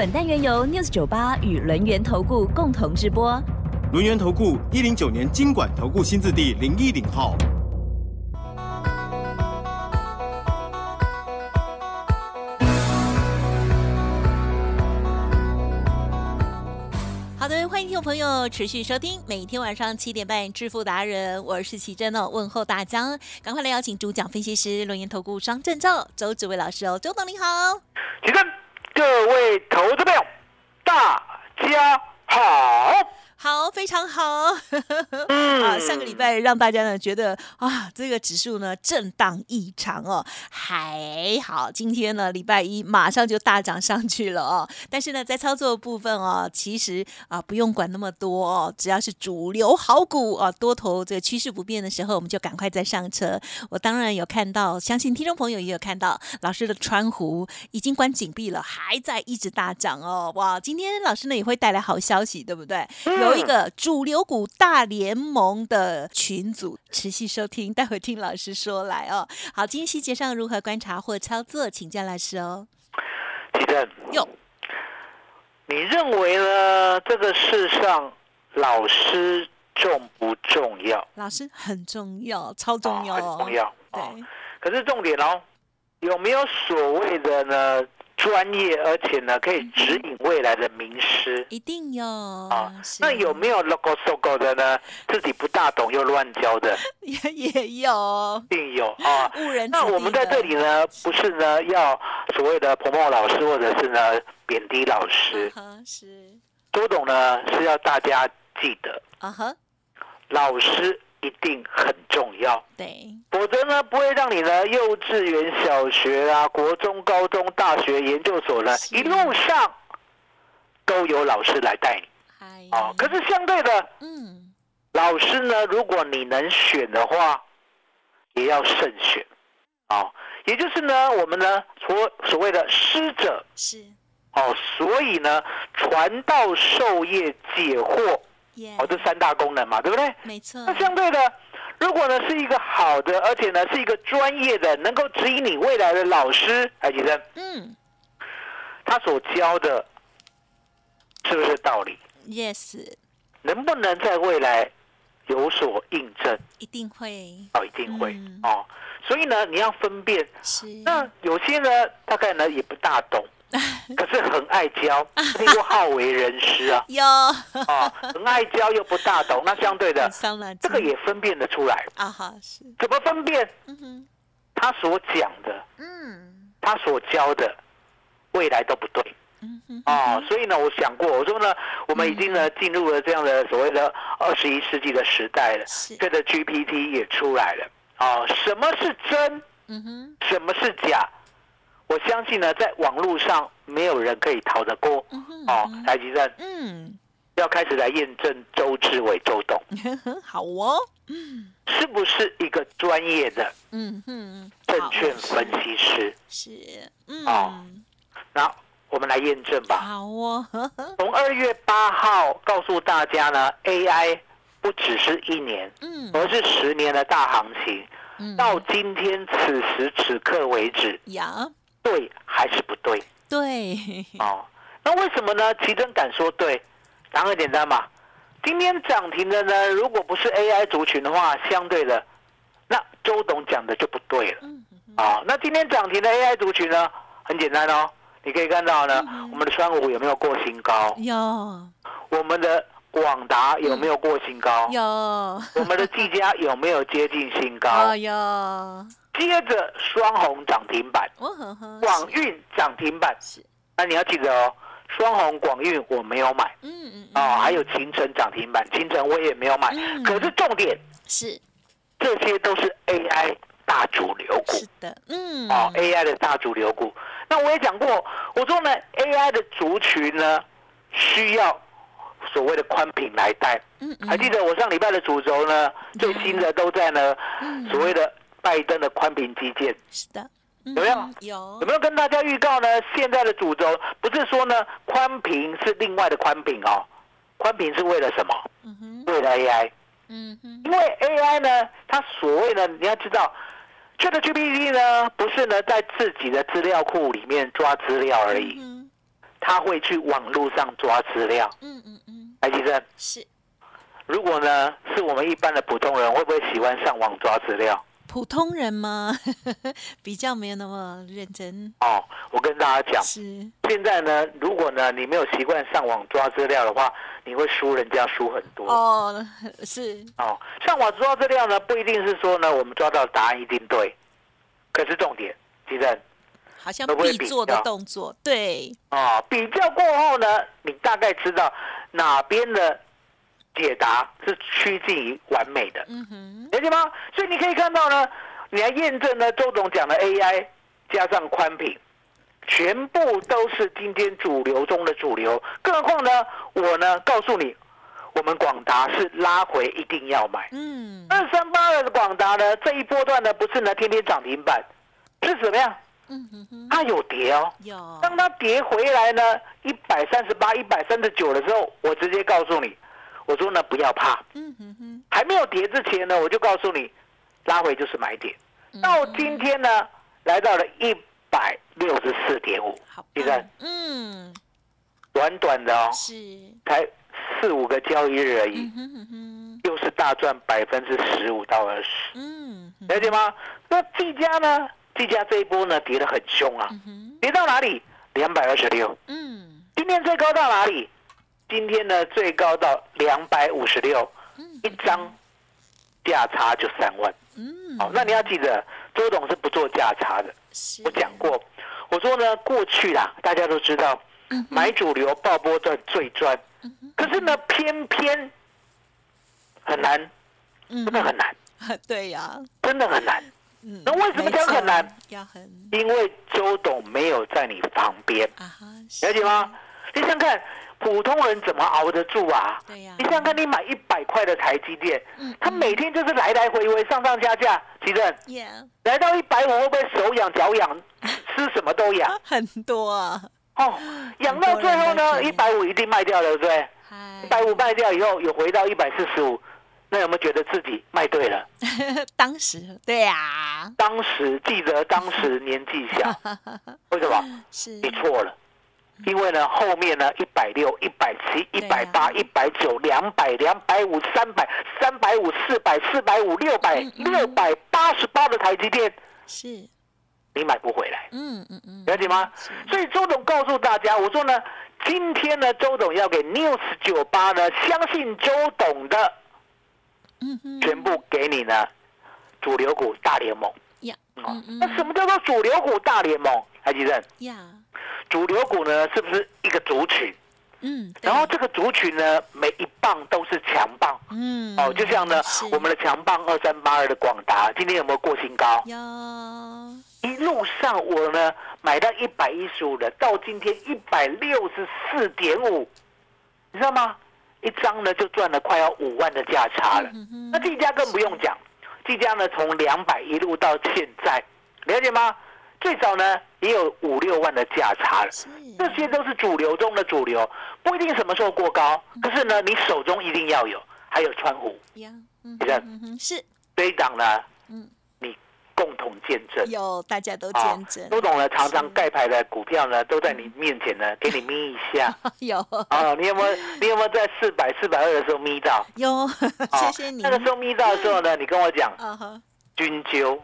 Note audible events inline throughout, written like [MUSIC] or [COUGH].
本单元由 News 九八与轮源投顾共同直播。轮源投顾一零九年经管投顾新字第零一零号。好的，欢迎听众朋友持续收听每天晚上七点半《致富达人》，我是奇珍哦，问候大家，赶快来邀请主讲分析师轮研投顾双证照周志伟老师哦，周董你好，起身，各位投资朋友，大家好。好，非常好。啊，上个礼拜让大家呢觉得啊，这个指数呢震荡异常哦，还好，今天呢礼拜一马上就大涨上去了哦。但是呢，在操作部分哦，其实啊不用管那么多哦，只要是主流好股啊，多头这个趋势不变的时候，我们就赶快再上车。我当然有看到，相信听众朋友也有看到，老师的川湖已经关紧闭了，还在一直大涨哦。哇，今天老师呢也会带来好消息，对不对？有。有一个主流股大联盟的群组，持续收听，待会听老师说来哦。好，今天细节上如何观察或操作，请教老师哦。奇正，哟，你认为呢？这个世上老师重不重要？老师很重要，超重要，很重要。对，可是重点哦，有没有所谓的呢？专业，而且呢，可以指引未来的名师，一定有啊。那有没有 logo logo 的呢？自己不大懂又乱教的，[LAUGHS] 也也有，一定有啊。误人那我们在这里呢，不是呢要所谓的彭茂老师，或者是呢贬低老师，是多懂呢是要大家记得啊哈，老师。一定很重要，对，否则呢不会让你呢幼稚园、小学啊、国中、高中、大学、研究所呢一路上都有老师来带你，哦，可是相对的，嗯，老师呢，如果你能选的话，也要慎选，哦，也就是呢，我们呢所所谓的师者。是，哦，所以呢传道授业解惑。哦，这三大功能嘛，对不对？没错。那相对的，如果呢是一个好的，而且呢是一个专业的，能够指引你未来的老师，哎，医生，嗯，他所教的，是不是道理？Yes。能不能在未来有所印证？一定会。哦，一定会。哦，所以呢，你要分辨。是。那有些呢，大概呢也不大懂。[LAUGHS] 可是很爱教，听过好为人师啊？[LAUGHS] 有啊，很爱教又不大懂，那相对的，这个也分辨得出来啊。哈，是怎么分辨？嗯哼，他所讲的，嗯，他所教的，未来都不对。啊，所以呢，我想过，我说呢，我们已经呢进入了这样的所谓的二十一世纪的时代了，这个 GPT 也出来了啊，什么是真？嗯哼，什么是假？我相信呢，在网络上没有人可以逃得过哦。台积电，嗯，要开始来验证周志伟周董，[LAUGHS] 好哦，是不是一个专业的嗯哼证券分析师？是，哦，那我们来验证吧。好哦，[LAUGHS] 从二月八号告诉大家呢，AI 不只是一年，嗯，而是十年的大行情。到今天此时此刻为止，呀。对还是不对？对哦，那为什么呢？奇珍敢说对，答案很简单嘛。今天涨停的呢，如果不是 AI 族群的话，相对的，那周董讲的就不对了。啊，那今天涨停的 AI 族群呢，很简单哦，你可以看到呢，我们的川股有没有过新高？有。我们的广达有没有过新高？有。我们的技嘉有没有接近新高？有。接着双红涨停板，广运涨停板，那你要记得哦，双红广运我没有买，嗯嗯，哦，还有秦城涨停板，秦城我也没有买，可是重点是。这些都是 AI 大主流股，是的，嗯，哦，AI 的大主流股，那我也讲过，我说呢，AI 的族群呢，需要所谓的宽屏来带。还记得我上礼拜的主轴呢？最新的都在呢，所谓的拜登的宽屏基建。是的，有没有？有。有没有跟大家预告呢？现在的主轴不是说呢，宽屏是另外的宽屏哦，宽屏是为了什么？为了 AI。嗯哼。因为 AI 呢，它所谓的你要知道，ChatGPT 呢，不是呢在自己的资料库里面抓资料而已，它会去网络上抓资料。嗯嗯嗯。白先生。是。如果呢，是我们一般的普通人，会不会喜欢上网抓资料？普通人吗？[LAUGHS] 比较没有那么认真。哦，我跟大家讲，是现在呢，如果呢你没有习惯上网抓资料的话，你会输人家输很多。哦，[LAUGHS] 是哦，上网抓资料呢，不一定是说呢我们抓到答案一定对，可是重点，其实好像必做的动作，对。哦，比较过后呢，你大概知道哪边的。解答是趋近于完美的，了解吗？所以你可以看到呢，你来验证呢，周总讲的 AI 加上宽屏，全部都是今天主流中的主流。更何况呢，我呢告诉你，我们广达是拉回一定要买。嗯，二三八二的广达呢，这一波段呢不是呢天天涨停板，是怎么样？嗯哼哼，它有跌哦。有。当它跌回来呢，一百三十八、一百三十九的时候，我直接告诉你。我说呢，不要怕。嗯哼哼，还没有跌之前呢，我就告诉你，拉回就是买点。到今天呢，来到了一百六十四点五，第三，嗯，短短的哦，是，才四五个交易日而已，又是大赚百分之十五到二十，嗯，了解吗？那技嘉呢？技嘉这一波呢，跌得很凶啊，跌到哪里？两百二十六，嗯，今天最高到哪里？今天呢，最高到两百五十六，一张价差就三万。嗯，好，那你要记得，周董是不做价差的。我讲过，我说呢，过去啦，大家都知道，买主流爆波段最赚。可是呢，偏偏很难，真的很难。[LAUGHS] 对呀，真的很难。那为什么讲很难？因为周董没有在你旁边。了解吗？你想看。普通人怎么熬得住啊？对呀，你想看你买一百块的台积电，他每天就是来来回回上上下下，奇正，来到一百五会不会手痒脚痒，吃什么都痒？[LAUGHS] 很多啊，哦，养到最后呢，一百五一定卖掉了，对不对？一百五卖掉以后，有回到一百四十五，那有没有觉得自己卖对了？[LAUGHS] 当时，对呀，当时记得当时年纪小，[LAUGHS] 为什么？是你错了。因为呢，后面呢，一百六、一百七、一百八、一百九、两百、两百五、三百、三百五、四百、四百五、六百、六百八十八的台积电，是，你买不回来。嗯嗯嗯，了解吗？所以周董告诉大家，我说呢，今天呢，周董要给 News 九八呢，相信周董的，嗯嗯，全部给你呢，主流股大联盟。呀，那什么叫做主流股大联盟？台积电。呀。主流股呢，是不是一个族群？嗯，然后这个族群呢，每一棒都是强棒。嗯，哦，就像呢，我们的强棒二三八二的广达，今天有没有过新高？有。一路上我呢买到一百一十五的，到今天一百六十四点五，你知道吗？一张呢就赚了快要五万的价差了。那这家更不用讲，这家呢从两百一路到现在，了解吗？最早呢也有五六万的价差了，这些都是主流中的主流，不一定什么时候过高，可是呢你手中一定要有，还有川股，你看是。这一档呢，嗯，你共同见证，有大家都见证，都懂了，常常盖牌的股票呢都在你面前呢，[LAUGHS] 给你眯一下，有。啊，你有没有你有没有在四百四百二的时候眯到？有，谢谢你。那个时候眯到的时候呢，你跟我讲，军纠。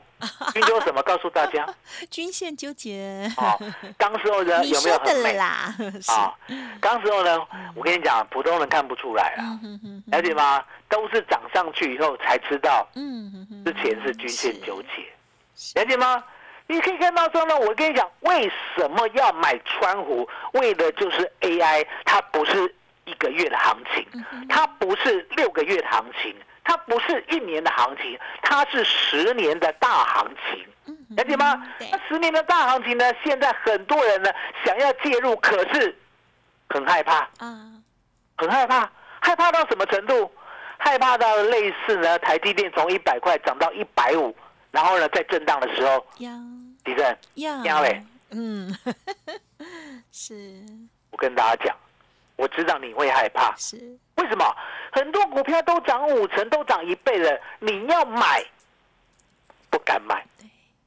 均纠什么？告诉大家，[LAUGHS] 均线纠结。哦，当时候呢有没有很美啦？啊，当时候呢，我跟你讲，普通人看不出来啊，了解吗？都是涨上去以后才知道，嗯，之前是均线纠结，了解吗？你可以看到说呢，我跟你讲，为什么要买川湖？为的就是 AI，它不是一个月的行情，它不是六个月的行情。它不是一年的行情，它是十年的大行情，了解吗？那十年的大行情呢？现在很多人呢想要介入，可是很害怕。啊，很害怕，害怕到什么程度？害怕到类似呢，台积电从一百块涨到一百五，然后呢，在震荡的时候，地震，呀，嘞，嗯，[LAUGHS] 是。我跟大家讲，我知道你会害怕，是为什么？很多股票都涨五成，都涨一倍了，你要买，不敢买，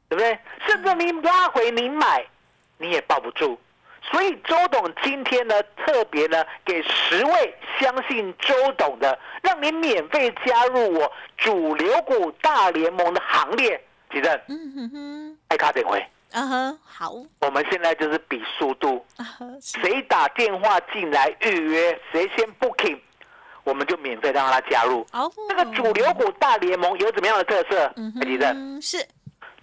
对不对？甚至你拉回你买，你也抱不住。所以周董今天呢，特别呢，给十位相信周董的，让你免费加入我主流股大联盟的行列。记得，嗯哼哼，爱卡点回，嗯哼，好。我们现在就是比速度，谁打电话进来预约，谁先 booking，我们就免费让他加入。哦，这个主流股大联盟有怎么样的特色？李正，是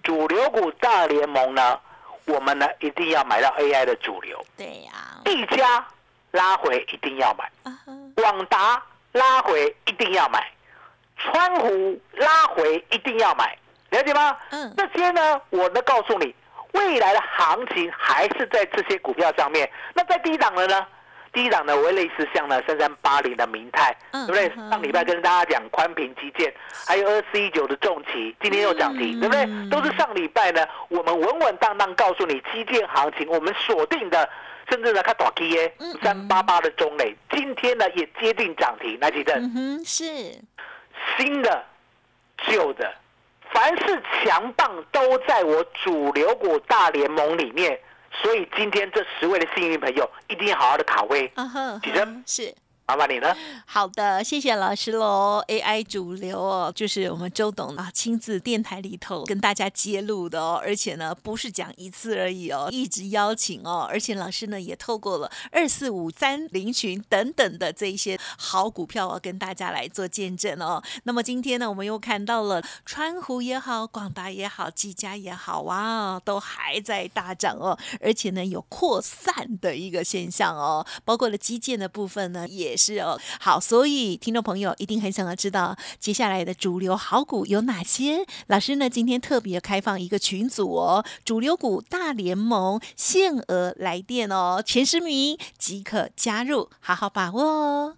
主流股大联盟呢。我们呢一定要买到 AI 的主流，对呀。一家拉回一定要买，广达拉回一定要买，川湖拉回一定要买，了解吗？嗯。这些呢，我呢告诉你，未来的行情还是在这些股票上面。那在低档的呢？第一档呢，为类似像呢三三八零的明泰，对不对？上礼拜跟大家讲宽屏基建，还有二四一九的重旗，今天又涨停，对不对？都是上礼拜呢，我们稳稳当当告诉你基建行情，我们锁定的，甚至呢看短 K 耶三八八的中磊，今天呢也接近涨停，来几阵？是新的、旧的，凡是强棒都在我主流股大联盟里面。所以今天这十位的幸运朋友一定要好好的卡位，起身是。麻烦你呢？好的，谢谢老师喽。AI 主流哦，就是我们周董啊亲自电台里头跟大家揭露的哦，而且呢不是讲一次而已哦，一直邀请哦，而且老师呢也透过了二四五三零群等等的这一些好股票哦，跟大家来做见证哦。那么今天呢，我们又看到了川湖也好，广达也好，技嘉也好哇，都还在大涨哦，而且呢有扩散的一个现象哦，包括了基建的部分呢也。是哦，好，所以听众朋友一定很想要知道接下来的主流好股有哪些。老师呢，今天特别开放一个群组哦，主流股大联盟限额来电哦，前十名即可加入，好好把握哦。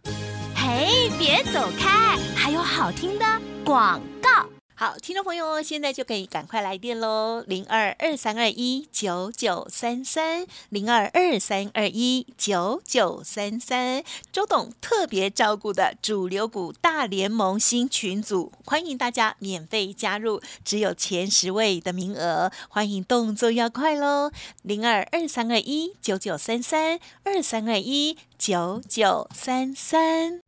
嘿，别走开，还有好听的广告。好，听众朋友，现在就可以赶快来电喽，零二二三二一九九三三，零二二三二一九九三三。周董特别照顾的主流股大联盟新群组，欢迎大家免费加入，只有前十位的名额，欢迎动作要快喽，零二二三二一九九三三，二三二一九九三三。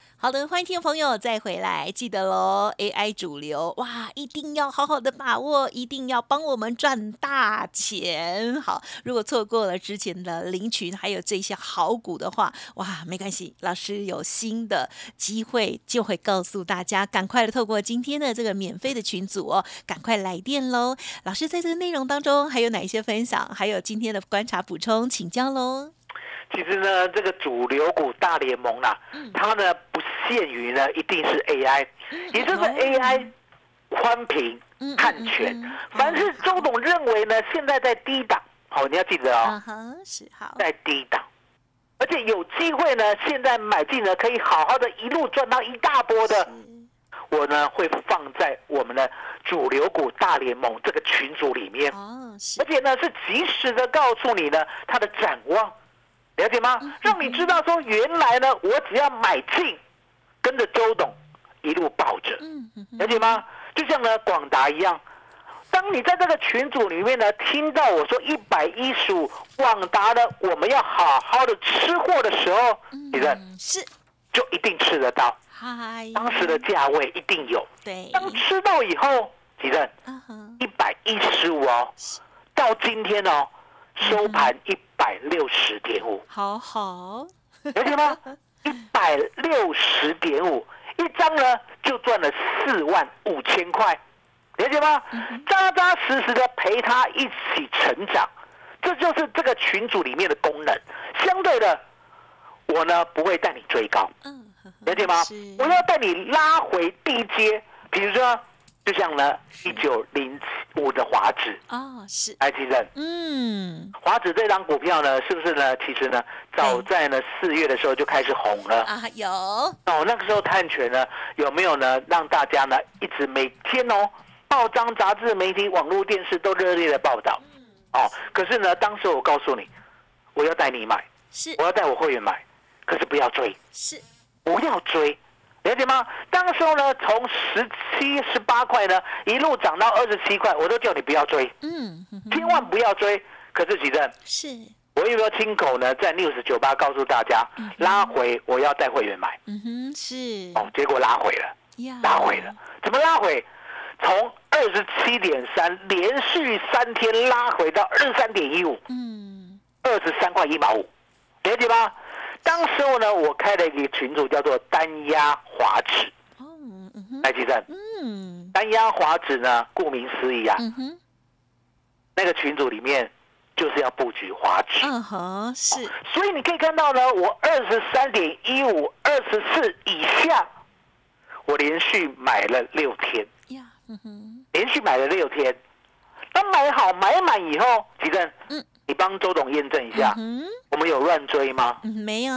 好的，欢迎听众朋友再回来，记得喽，AI 主流哇，一定要好好的把握，一定要帮我们赚大钱。好，如果错过了之前的林群还有这些好股的话，哇，没关系，老师有新的机会就会告诉大家，赶快的透过今天的这个免费的群组哦，赶快来电喽。老师在这个内容当中还有哪一些分享？还有今天的观察补充，请教喽。其实呢，这个主流股大联盟啦，它呢不限于呢一定是 AI，也就是 AI 宽屏看全，凡是周董认为呢，现在在低档，好，你要记得哦，是好，在低档，而且有机会呢，现在买进呢，可以好好的一路赚到一大波的，我呢会放在我们的主流股大联盟这个群组里面，哦，而且呢是及时的告诉你呢它的展望。了解吗？让你知道说，原来呢，我只要买进，跟着周董一路抱着，了解吗？就像呢广达一样，当你在这个群组里面呢，听到我说一百一十五广达的，我们要好好的吃货的时候，你的是就一定吃得到。嗨，当时的价位一定有。对，当吃到以后，几任？一百一十五哦，到今天哦。收盘一百六十点五，好好，了解吗？[LAUGHS] 一百六十点五一张呢，就赚了四万五千块，了解吗？扎扎实实的陪他一起成长，这就是这个群组里面的功能。相对的，我呢不会带你追高，了解吗？我要带你拉回低阶，比如说。就像呢，一九零五的华指哦，是。埃及人，嗯，华指这张股票呢，是不是呢？其实呢，早在呢四月的时候就开始红了。啊，有。哦，那个时候探权呢，有没有呢？让大家呢一直每天哦，报章、杂志、媒体、网络、电视都热烈的报道，哦，可是呢，当时我告诉你，我要带你买，是，我要带我会员买，可是不要追，是，不要追。了解吗？当时候呢，从十七、十八块呢，一路涨到二十七块，我都叫你不要追，嗯，千万不要追。可是几阵是，我有没有亲口呢？在 news 酒吧告诉大家，拉回我要带会员买，嗯哼，是哦，结果拉回了，拉回了，怎么拉回？从二十七点三连续三天拉回到二十三点一五，嗯，二十三块一毛五，了解吗？当时候呢，我开了一个群组，叫做单压华指。哦，来记正。嗯，单压华指呢，顾名思义啊，那个群组里面就是要布局华指。嗯哼，是。所以你可以看到呢，我二十三点一五、二十四以下，我连续买了六天。呀，嗯哼，连续买了六天。当买好买满以后，吉正，嗯。你帮周董验证一下，我们有乱追吗？没有。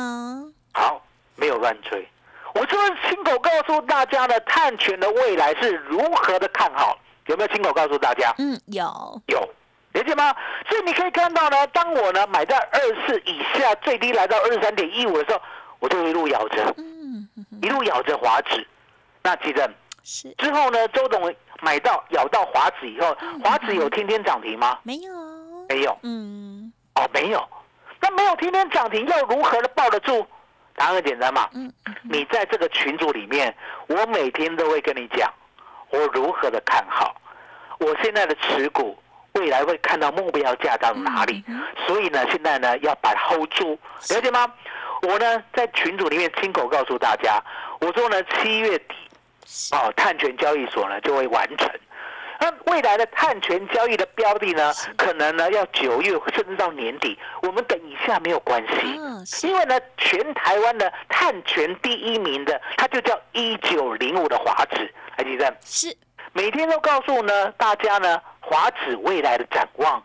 好，没有乱追。我就是亲口告诉大家的，碳权的未来是如何的看好，有没有亲口告诉大家？嗯，有。有，理解吗？所以你可以看到呢，当我呢买在二四以下，最低来到二十三点一五的时候，我就一路咬着，嗯，一路咬着华指。那记得是之后呢，周董买到咬到华指以后，华指有天天涨停吗？没有。没有，嗯，哦，没有，那没有天天涨停，又如何的抱得住？答案很简单嘛，嗯，你在这个群组里面，我每天都会跟你讲，我如何的看好，我现在的持股未来会看到目标价到哪里，所以呢，现在呢要把它 hold 住，了解吗？我呢在群组里面亲口告诉大家，我说呢七月底，哦，碳权交易所呢就会完成。那未来的碳权交易的标的呢，可能呢要九月甚至到年底，我们等一下没有关系，因为呢全台湾的碳权第一名的，它就叫一九零五的华指，还记得？是，每天都告诉呢大家呢华指未来的展望，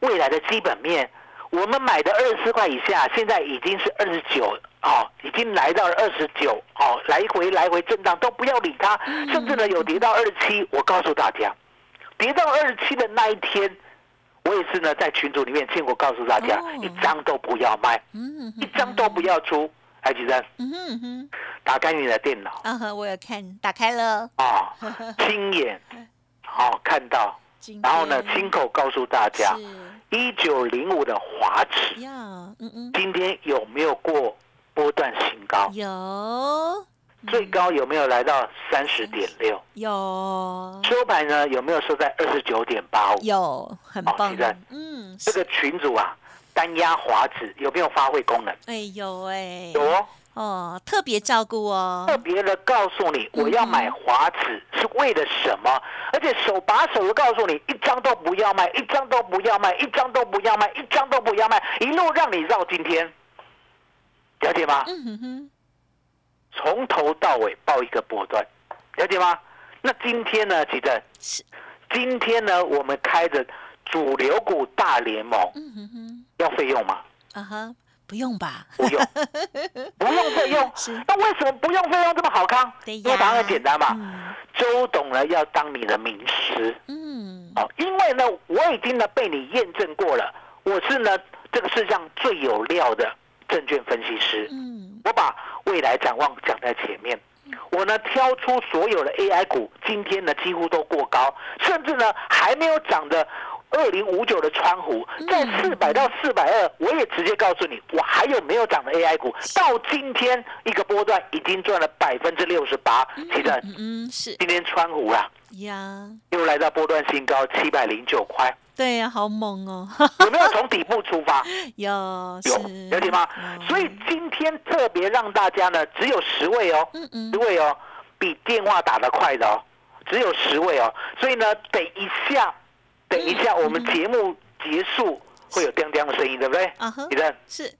未来的基本面，我们买的二十四块以下，现在已经是二十九。哦，已经来到了二十九，哦，来回来回震荡都不要理它，甚至呢有跌到二十七。我告诉大家。跌到二十七的那一天，我也是呢，在群组里面见过，告诉大家一张都不要卖，一张都不要出。还记得？打开你的电脑。嗯哼，我有看，打开了。啊，[LAUGHS] 亲眼，好看到，然后呢，亲口告诉大家，一九零五的华指，嗯嗯，今天有没有过波段新高？有。最高有没有来到三十点六？有。收盘呢？有没有收在二十九点八五？有，很棒。嗯，这个群主啊，单压华子有没有发挥功能？哎，有哎。有哦。哦，特别照顾哦。特别的告诉你，我要买华子是为了什么？而且手把手的告诉你，一张都不要卖，一张都不要卖，一张都不要卖，一张都不要卖，一路让你绕今天，了解吗？嗯哼哼。从头到尾报一个波段，了解吗？那今天呢？奇正是今天呢？我们开着主流股大联盟，嗯哼哼，要费用吗？啊哈，不用吧？不用，[LAUGHS] 不用费用。是那为什么不用费用这么好康？因为答案很简单嘛。周董呢要当你的名师，嗯，哦，因为呢我已经呢被你验证过了，我是呢这个世上最有料的证券分析师，嗯，我把。未来展望讲在前面，我呢挑出所有的 AI 股，今天呢几乎都过高，甚至呢还没有涨的，二零五九的川湖，在四百到四百二，我也直接告诉你，我还有没有涨的 AI 股？到今天一个波段已经赚了百分之六十八，其实嗯是今天川湖啊呀，又来到波段新高七百零九块。对呀，好猛哦！[LAUGHS] 有没有从底部出发？[LAUGHS] 有有了解吗？所以今天特别让大家呢，只有十位哦，嗯嗯十位哦，比电话打得快的哦，只有十位哦。所以呢，等一下，等一下，我们节目结束会有叮叮的声音，对不对？啊哈，李正是，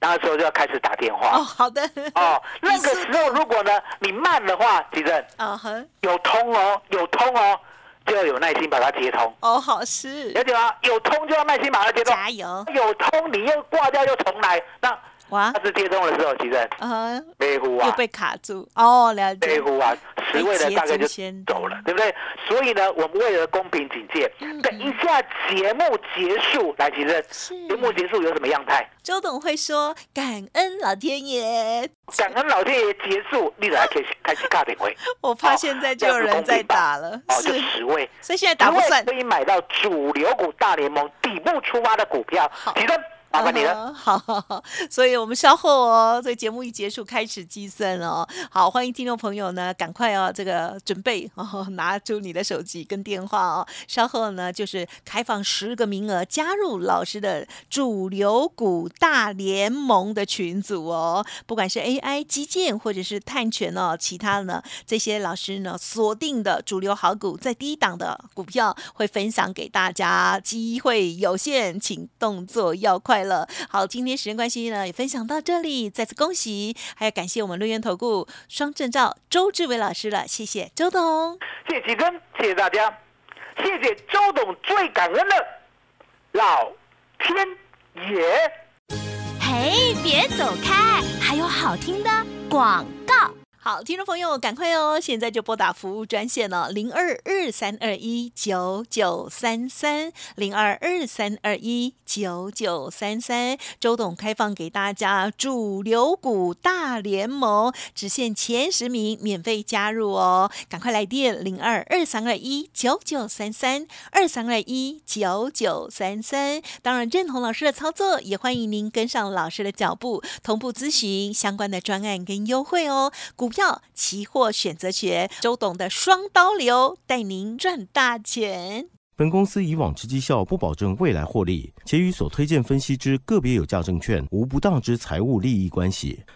那个时候就要开始打电话哦。好的哦，[LAUGHS] 那个时候如果呢你慢的话，李正啊哈，有通哦，有通哦。就要有耐心把它接通哦，好是，了解吗？有通就要耐心把它接通，加油！有通你又挂掉又重来，那哇，它是接通的时候，其实啊，北湖啊，又被卡住哦，了解。北湖啊，十位的大概就走了，对不对？所以呢，我们为了公平警戒，等一下节目结束，来，其实节目结束有什么样态？周董会说感恩老天爷。感恩老天爷结束，立刻 [LAUGHS] 开始开始卡点位。我怕现在就有人在打了，哦，就十位，所以现在打不算。可以买到主流股大联盟底部出发的股票，其中。麻烦你了，好，[LAUGHS] 所以我们稍后哦，这节目一结束开始计算哦。好，欢迎听众朋友呢，赶快哦，这个准备哦，拿出你的手机跟电话哦。稍后呢，就是开放十个名额加入老师的主流股大联盟的群组哦。不管是 AI 基建或者是碳权哦，其他呢这些老师呢锁定的主流好股，在低档的股票会分享给大家，机会有限，请动作要快。了，好，今天时间关系呢，也分享到这里，再次恭喜，还要感谢我们陆源投顾双证照周志伟老师了，谢谢周董，谢谢吉根，谢谢大家，谢谢周董，最感恩的老天爷。嘿，别走开，还有好听的广告。好，听众朋友，赶快哦！现在就拨打服务专线了，零二二三二一九九三三，零二二三二一九九三三。周董开放给大家主流股大联盟，只限前十名免费加入哦！赶快来电零二二三二一九九三三二三二一九九三三。当然，认同老师的操作，也欢迎您跟上老师的脚步，同步咨询相关的专案跟优惠哦。股。票、期货、选择学，周董的双刀流带您赚大钱。本公司以往之绩效不保证未来获利，且与所推荐分析之个别有价证券无不当之财务利益关系。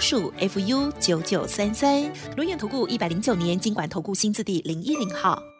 鼠 fu 九九三三。轮眼投顾一百零九年经管投顾新字第零一零号。